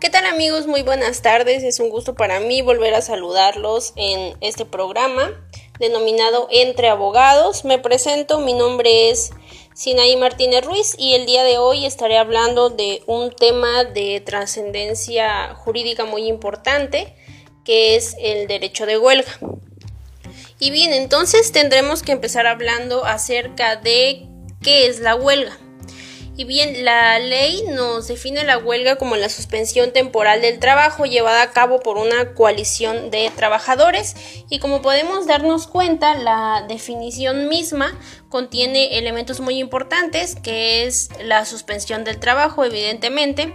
¿Qué tal amigos? Muy buenas tardes. Es un gusto para mí volver a saludarlos en este programa denominado Entre Abogados. Me presento, mi nombre es Sinaí Martínez Ruiz y el día de hoy estaré hablando de un tema de trascendencia jurídica muy importante que es el derecho de huelga. Y bien, entonces tendremos que empezar hablando acerca de qué es la huelga. Y bien, la ley nos define la huelga como la suspensión temporal del trabajo llevada a cabo por una coalición de trabajadores. Y como podemos darnos cuenta, la definición misma contiene elementos muy importantes que es la suspensión del trabajo, evidentemente,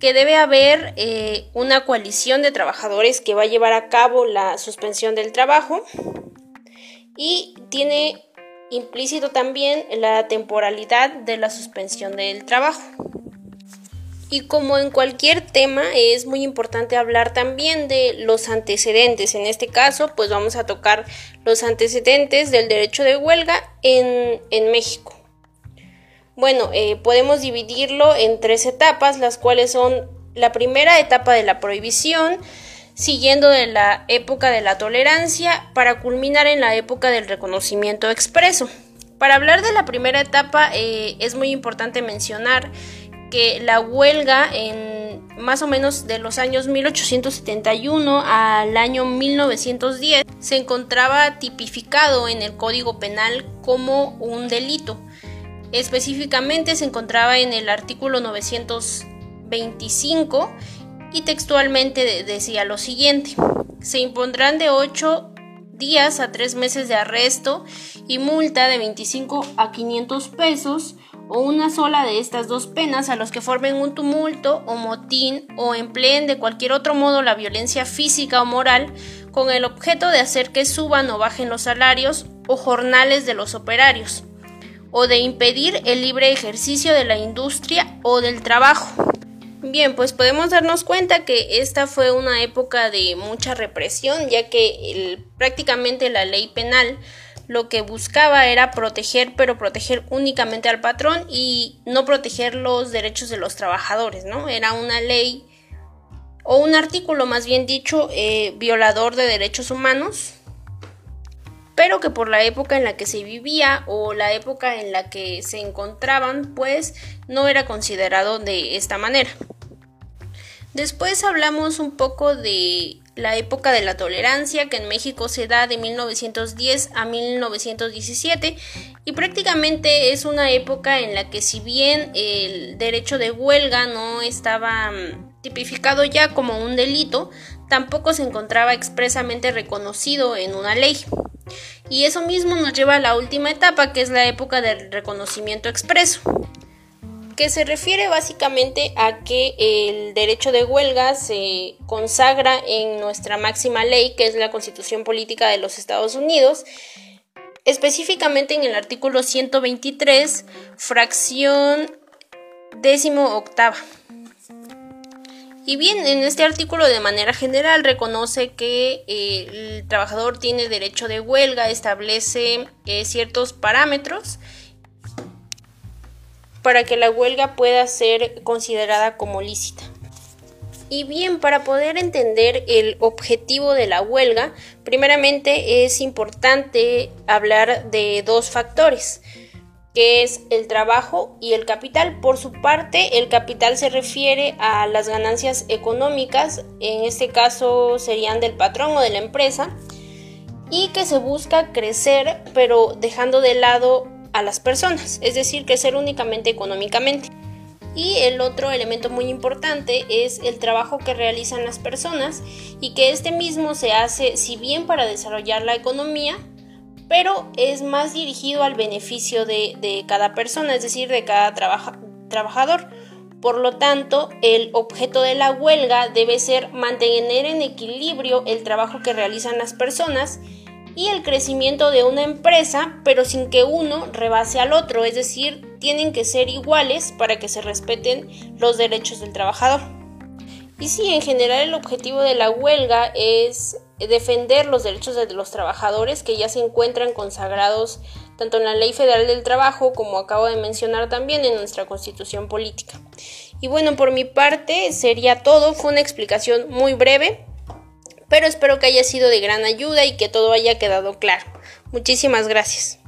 que debe haber eh, una coalición de trabajadores que va a llevar a cabo la suspensión del trabajo. Y tiene implícito también la temporalidad de la suspensión del trabajo. Y como en cualquier tema es muy importante hablar también de los antecedentes. En este caso, pues vamos a tocar los antecedentes del derecho de huelga en, México. Bueno, eh, podemos dividirlo en tres etapas, las cuales son la primera etapa de la prohibición, siguiendo de la época de la tolerancia para culminar en la época del reconocimiento expreso. Para hablar de la primera etapa eh, es muy importante mencionar que la huelga en más o menos de los años 1871 al año 1910 se encontraba tipificado en el Código Penal como un delito. Específicamente se encontraba en el artículo 925 y textualmente decía lo siguiente, se impondrán de 8 días a 3 meses de arresto y multa de 25 a 500 pesos o una sola de estas dos penas a los que formen un tumulto o motín o empleen de cualquier otro modo la violencia física o moral con el objeto de hacer que suban o bajen los salarios o jornales de los operarios o de impedir el libre ejercicio de la industria o del trabajo Bien, pues podemos darnos cuenta que esta fue una época de mucha represión, ya que prácticamente la ley penal lo que buscaba era proteger, pero proteger únicamente al patrón y no proteger los derechos de los trabajadores, ¿no? Era una ley o un artículo, más bien dicho, eh, violador de derechos humanos, pero que por la época en la que se vivía o la época en la que se encontraban, pues no era considerado de esta manera. Después hablamos un poco de la época de la tolerancia que en México se da de 1910 a 1917 y prácticamente es una época en la que si bien el derecho de huelga no estaba mm, tipificado ya como un delito, tampoco se encontraba expresamente reconocido en una ley. Y eso mismo nos lleva a la última etapa que es la época del reconocimiento expreso que se refiere básicamente a que el derecho de huelga se consagra en nuestra máxima ley, que es la Constitución Política de los Estados Unidos, específicamente en el artículo 123, fracción décimo octava. Y bien, en este artículo de manera general reconoce que eh, el trabajador tiene derecho de huelga, establece eh, ciertos parámetros para que la huelga pueda ser considerada como lícita. Y bien, para poder entender el objetivo de la huelga, primeramente es importante hablar de dos factores, que es el trabajo y el capital. Por su parte, el capital se refiere a las ganancias económicas, en este caso serían del patrón o de la empresa, y que se busca crecer, pero dejando de lado a las personas, es decir, crecer únicamente económicamente. Y el otro elemento muy importante es el trabajo que realizan las personas y que este mismo se hace si bien para desarrollar la economía, pero es más dirigido al beneficio de, cada persona, es decir, de cada trabajador. Por lo tanto, el objeto de la huelga debe ser mantener en equilibrio el trabajo que realizan las personas y el crecimiento de una empresa, pero sin que uno rebase al otro, es decir, tienen que ser iguales para que se respeten los derechos del trabajador. Y sí, en general el objetivo de la huelga es defender los derechos de los trabajadores que ya se encuentran consagrados tanto en la Ley Federal del Trabajo como acabo de mencionar también en nuestra Constitución Política. Y bueno, por mi parte sería todo. Fue una explicación muy breve, pero espero que haya sido de gran ayuda y que todo haya quedado claro. Muchísimas gracias.